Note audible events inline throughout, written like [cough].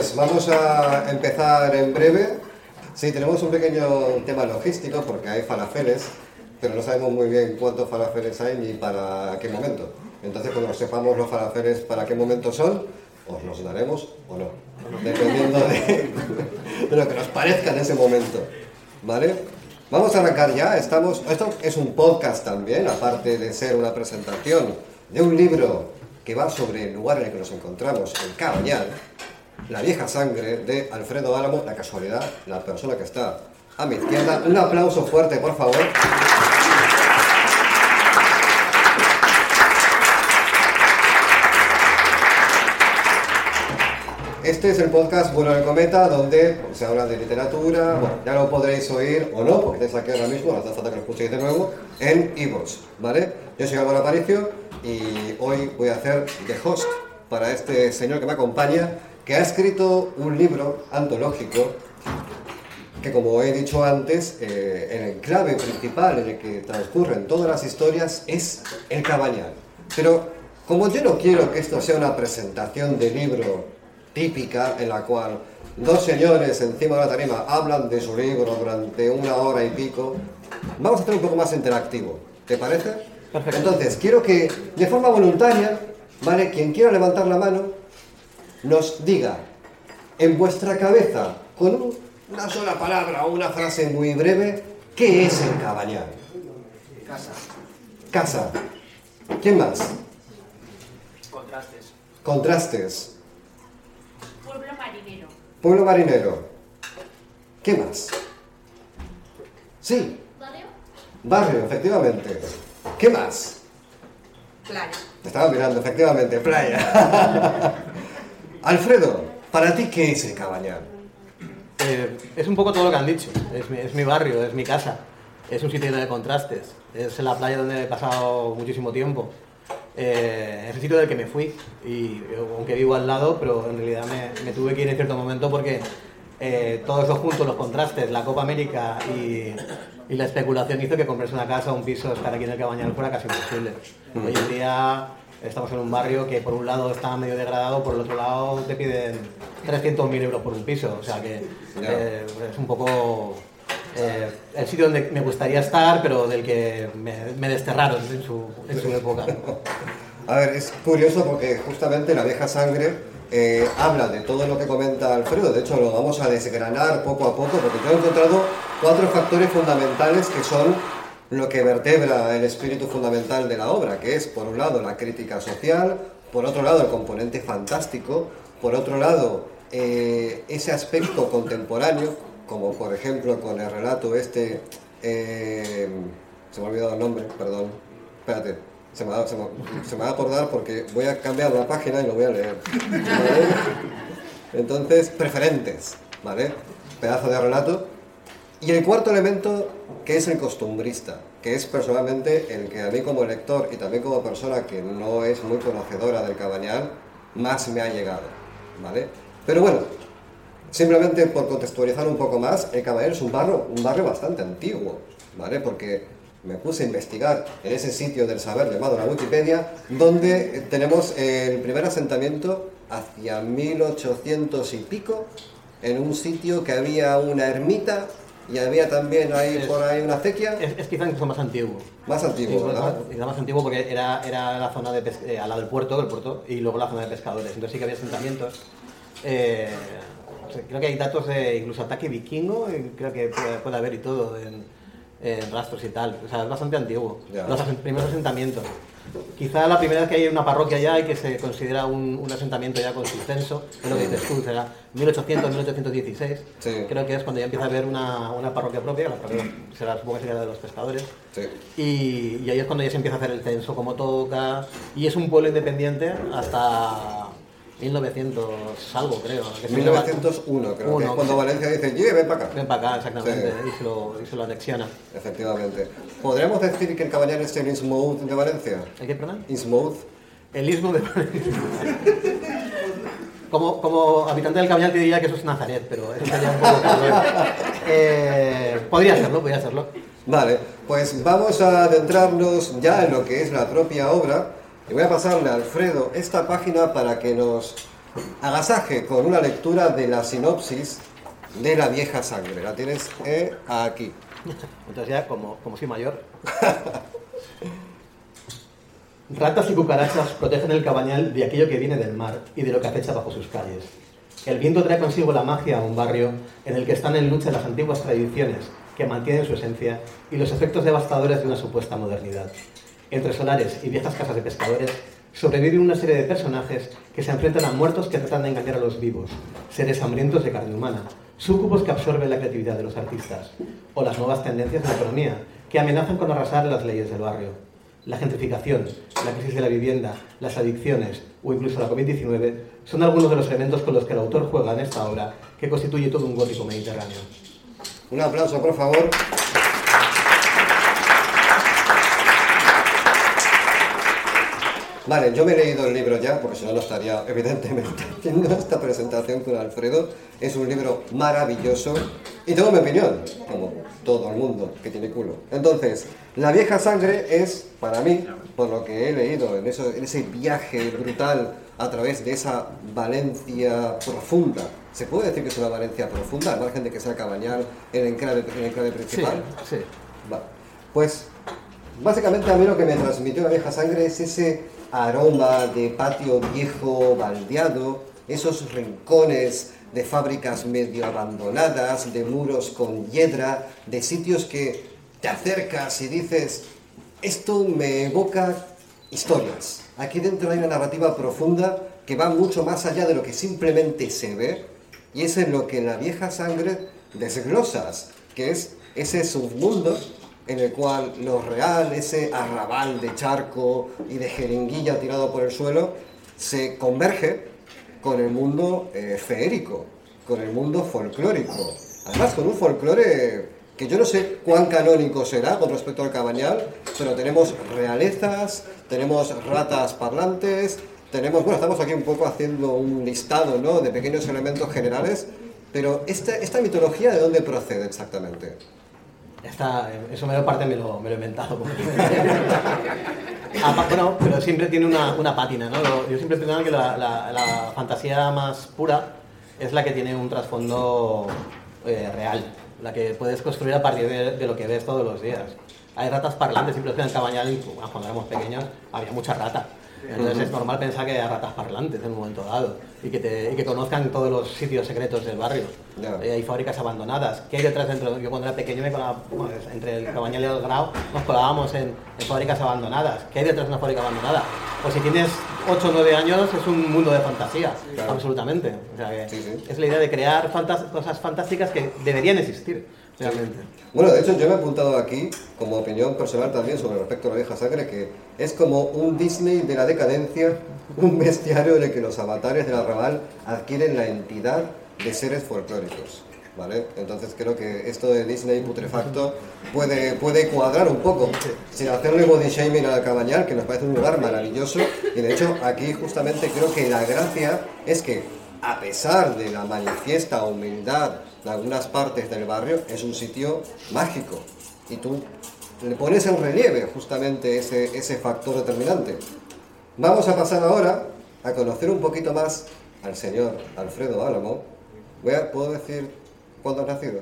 Pues vamos a empezar en breve. Sí, tenemos un pequeño tema logístico porque hay falafeles, pero no sabemos muy bien cuántos falafeles hay ni para qué momento. Entonces, cuando sepamos los falafeles para qué momento son, os los daremos o no, dependiendo de, de lo que nos parezca en ese momento. ¿Vale? Vamos a arrancar ya. Estamos, esto es un podcast también, aparte de ser una presentación de un libro que va sobre el lugar en el que nos encontramos, el Cabañal, la vieja sangre de Alfredo Álamo, la casualidad, la persona que está a mi izquierda. Un aplauso fuerte, por favor. Este es el podcast Bueno del Cometa, donde se habla de literatura, bueno, ya lo podréis oír o no, porque estáis aquí ahora mismo, no hace falta que lo escuchéis de nuevo, en iVoox, ¿vale? Yo soy Álvaro Aparicio y hoy voy a hacer de host para este señor que me acompaña, que ha escrito un libro antológico que, como he dicho antes, eh, el enclave principal en el que transcurren todas las historias es el cabañal. Pero como yo no quiero que esto sea una presentación de libro típica en la cual dos señores encima de la tarima hablan de su libro durante una hora y pico, vamos a hacer un poco más interactivo. ¿Te parece? Perfecto. Entonces, quiero que de forma voluntaria, ¿vale? Quien quiera levantar la mano, nos diga en vuestra cabeza, con un- una sola palabra o una frase muy breve, ¿qué es el cabañal? Casa, Casa. ¿Quién más? contrastes, Contrastes. Pueblo marinero. Pueblo marinero. ¿Qué más? Sí, ¿Barrio? barrio, efectivamente. ¿Qué más? Playa. Te estaba mirando, efectivamente, playa. [laughs] Alfredo, ¿para ti qué es el cabañal? Eh, es un poco todo lo que han dicho. Es mi, es mi barrio, es mi casa. Es un sitio de contrastes. Es la playa donde he pasado muchísimo tiempo. Eh, es el sitio del que me fui. Y aunque vivo al lado, pero en realidad me, me tuve que ir en cierto momento porque eh, todo eso junto, los contrastes, la Copa América y, y la especulación hizo que comprarse una casa o un piso, estar aquí en el cabañal fuera casi imposible. Hoy en día estamos en un barrio que por un lado está medio degradado, por el otro lado te piden 300.000 euros por un piso. O sea que Ya. eh, es un poco eh, el sitio donde me gustaría estar, pero del que me, me desterraron en su, en su época. [laughs] A ver, es curioso porque justamente la vieja sangre eh, habla de todo lo que comenta Alfredo. De hecho, lo vamos a desgranar poco a poco porque yo he encontrado cuatro factores fundamentales que son lo que vertebra el espíritu fundamental de la obra, que es, por un lado, la crítica social, por otro lado, el componente fantástico, por otro lado, eh, ese aspecto contemporáneo, como por ejemplo con el relato este, eh, se me ha olvidado el nombre, perdón, espérate, se me, va, a acordar porque voy a cambiar la página y lo voy a leer. Entonces, preferentes, ¿vale? Pedazo de relato. Y el cuarto elemento, que es el costumbrista, que es personalmente el que a mí como lector y también como persona que no es muy conocedora del cabañal, más me ha llegado, ¿vale? Pero bueno, simplemente por contextualizar un poco más, el cabañal es un barrio, un barrio bastante antiguo, ¿vale? Porque me puse a investigar en ese sitio del saber llamado la Wikipedia, donde tenemos el primer asentamiento hacia 1800 y pico, en un sitio que había una ermita y había también ahí Es- por ahí una acequia Es, es quizá incluso más antiguo. más Sí, antigua, pues, ¿verdad? quizá más antiguo porque era, era la zona de eh, al lado del puerto, el puerto, y luego la zona de pescadores. Entonces sí que había asentamientos. Eh, o sea, creo que hay datos de incluso ataque vikingo, y creo que puede, puede haber y todo en, en rastros y tal. O sea, es bastante antiguo. Ya. Los asen- primeros asentamientos. Quizá la primera vez que hay una parroquia ya y que se considera un, un asentamiento ya con su censo, es lo que dices tú, será 1800, 1816. Sí. Creo que es cuando ya empieza a haber una, una parroquia propia, la parroquia será supongo que será de los pescadores. Sí. Y, y ahí es cuando ya se empieza a hacer el censo como toca. Y es un pueblo independiente hasta 1900 algo, creo. que se 1901 creo que es Uno, cuando. Valencia dice, "Ye, ven para acá. Ven para acá, exactamente, Sí. y, se lo, y se lo anexiona. Efectivamente. ¿Podríamos decir que el caballero es el Innsmouth de Valencia? ¿El qué, perdón? Innsmouth. El istmo de como, como habitante del Cabañal te diría que eso es Nazaret, pero eso sería un poco. [laughs] Eh, podría serlo, podría serlo. Vale, pues vamos a adentrarnos ya en lo que es la propia obra y voy a pasarle a Alfredo esta página para que nos agasaje con una lectura de la sinopsis de la vieja sangre. La tienes eh, aquí. Entonces ya, como, como soy mayor... Ratas y cucarachas protegen el cabañal de aquello que viene del mar y de lo que acecha bajo sus calles. El viento trae consigo la magia a un barrio en el que están en lucha las antiguas tradiciones que mantienen su esencia y los efectos devastadores de una supuesta modernidad. Entre solares y viejas casas de pescadores sobreviven una serie de personajes que se enfrentan a muertos que tratan de engañar a los vivos, seres hambrientos de carne humana, súcubos que absorben la creatividad de los artistas, o las nuevas tendencias de la economía que amenazan con arrasar las leyes del barrio. La gentrificación, la crisis de la vivienda, las adicciones o incluso la COVID-19 son algunos de los elementos con los que el autor juega en esta obra, que constituye todo un gótico mediterráneo. Un aplauso, por favor. Vale, yo me he leído el libro ya, porque si no, no estaría [laughs] evidentemente haciendo esta presentación con Alfredo. Es un libro maravilloso y tengo mi opinión, como todo el mundo que tiene culo. Entonces, La vieja sangre es, para mí, por lo que he leído en, eso, en ese viaje brutal a través de esa Valencia profunda, ¿se puede decir que es una Valencia profunda, al margen de que sea Cabañal el enclave, el enclave Sí, principal? sí. Vale. Pues básicamente a mí lo que me transmitió la vieja sangre es ese aroma de patio viejo baldeado, esos rincones de fábricas medio abandonadas, de muros con hiedra, de sitios que te acercas y dices, esto me evoca historias. Aquí dentro hay una narrativa profunda que va mucho más allá de lo que simplemente se ve y es en lo que la vieja sangre desglosas, que es ese submundo en el cual lo real, ese arrabal de charco y de jeringuilla tirado por el suelo, se converge con el mundo eh, feérico, con el mundo folclórico. Además, con un folclore que yo no sé cuán canónico será con respecto al cabañal, pero tenemos realezas, tenemos ratas parlantes, tenemos, bueno, estamos aquí un poco haciendo un listado ¿no? de pequeños elementos generales, pero esta, esta mitología de dónde procede exactamente? Esta, eso mayor parte me lo, me lo he inventado. [laughs] bueno, pero siempre tiene una, una pátina, ¿no? Yo siempre he pensado que la, la- fantasía más pura es la que tiene un trasfondo eh, real, la que puedes construir a partir de, lo que ves todos los días. Hay ratas parlantes, siempre en el cabañal, cuando éramos pequeños, había mucha rata. Entonces es normal pensar que hay ratas parlantes en un momento dado y que, te- y que conozcan todos los sitios secretos del barrio. Ya. Eh, hay fábricas abandonadas. ¿Qué hay detrás dentro? Yo cuando era pequeño me colaba, bueno, entre el cabañal y el grau nos colábamos en, en fábricas abandonadas. ¿Qué hay detrás de una fábrica abandonada? Pues si tienes 8 o 9 años es un mundo de fantasía, Claro. absolutamente. O sea que Sí, sí. es la idea de crear fantas- cosas fantásticas que deberían existir, realmente. Bueno, de hecho yo me he apuntado aquí como opinión personal también sobre respecto a la vieja sangre que es como un Disney de la decadencia, [laughs] un bestiario en el que los avatares del arrabal adquieren la entidad de seres folclóricos. ¿Vale? Entonces creo que esto de Disney putrefacto puede, puede cuadrar un poco, sin hacerle body shaming al cabañal, que nos parece un lugar maravilloso. Y de hecho aquí justamente creo que la gracia es que a pesar de la manifiesta humildad de algunas partes del barrio, es un sitio mágico. Y tú le pones en relieve justamente ese, ese factor determinante. Vamos a pasar ahora a conocer un poquito más al señor Alfredo Álamo. ¿Puedo decir cuándo has nacido?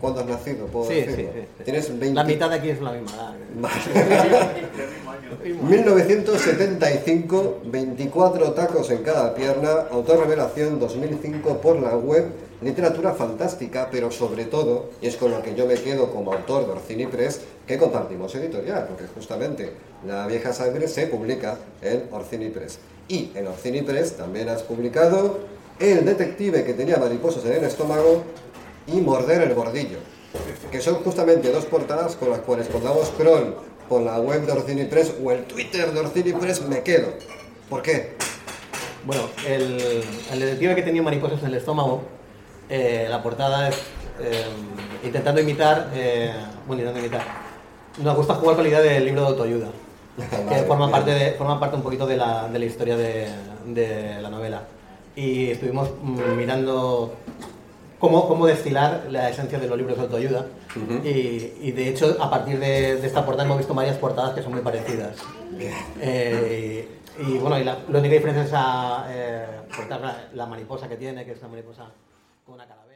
¿Cuándo has nacido? ¿Puedo Sí, sí, decirlo? sí, sí. Tienes 20... La mitad de aquí es la misma edad. Vale. [laughs] 1975, 24 tacos en cada pierna, autorrevelación 2005 por la web, literatura fantástica, pero sobre todo, y es con lo que yo me quedo como autor de Orcini Press, que compartimos editorial, porque justamente La vieja sangre se publica en Orcini Press. Y en Orcini Press también has publicado El detective que tenía mariposas en el estómago y Morder el bordillo, que son justamente dos portadas con las cuales cuando damos scroll por la web de Orcini Press o el Twitter de Orcini Press me quedo. ¿Por qué? Bueno, el, el detective que tenía mariposas en el estómago, eh, la portada es eh, intentando imitar, eh, bueno, intentando imitar. Nos gusta jugar con la idea del libro de autoayuda, [laughs] que forma parte, de, forma parte un poquito de la, de la historia de, de la novela. Y estuvimos mm, mirando cómo, cómo destilar la esencia de los libros de autoayuda. y, y de hecho, a partir de, de esta portada hemos visto varias portadas que son muy parecidas. Eh, y, y, bueno, y la, la única diferencia es esa, eh, la mariposa que tiene, que es una mariposa con una calavera.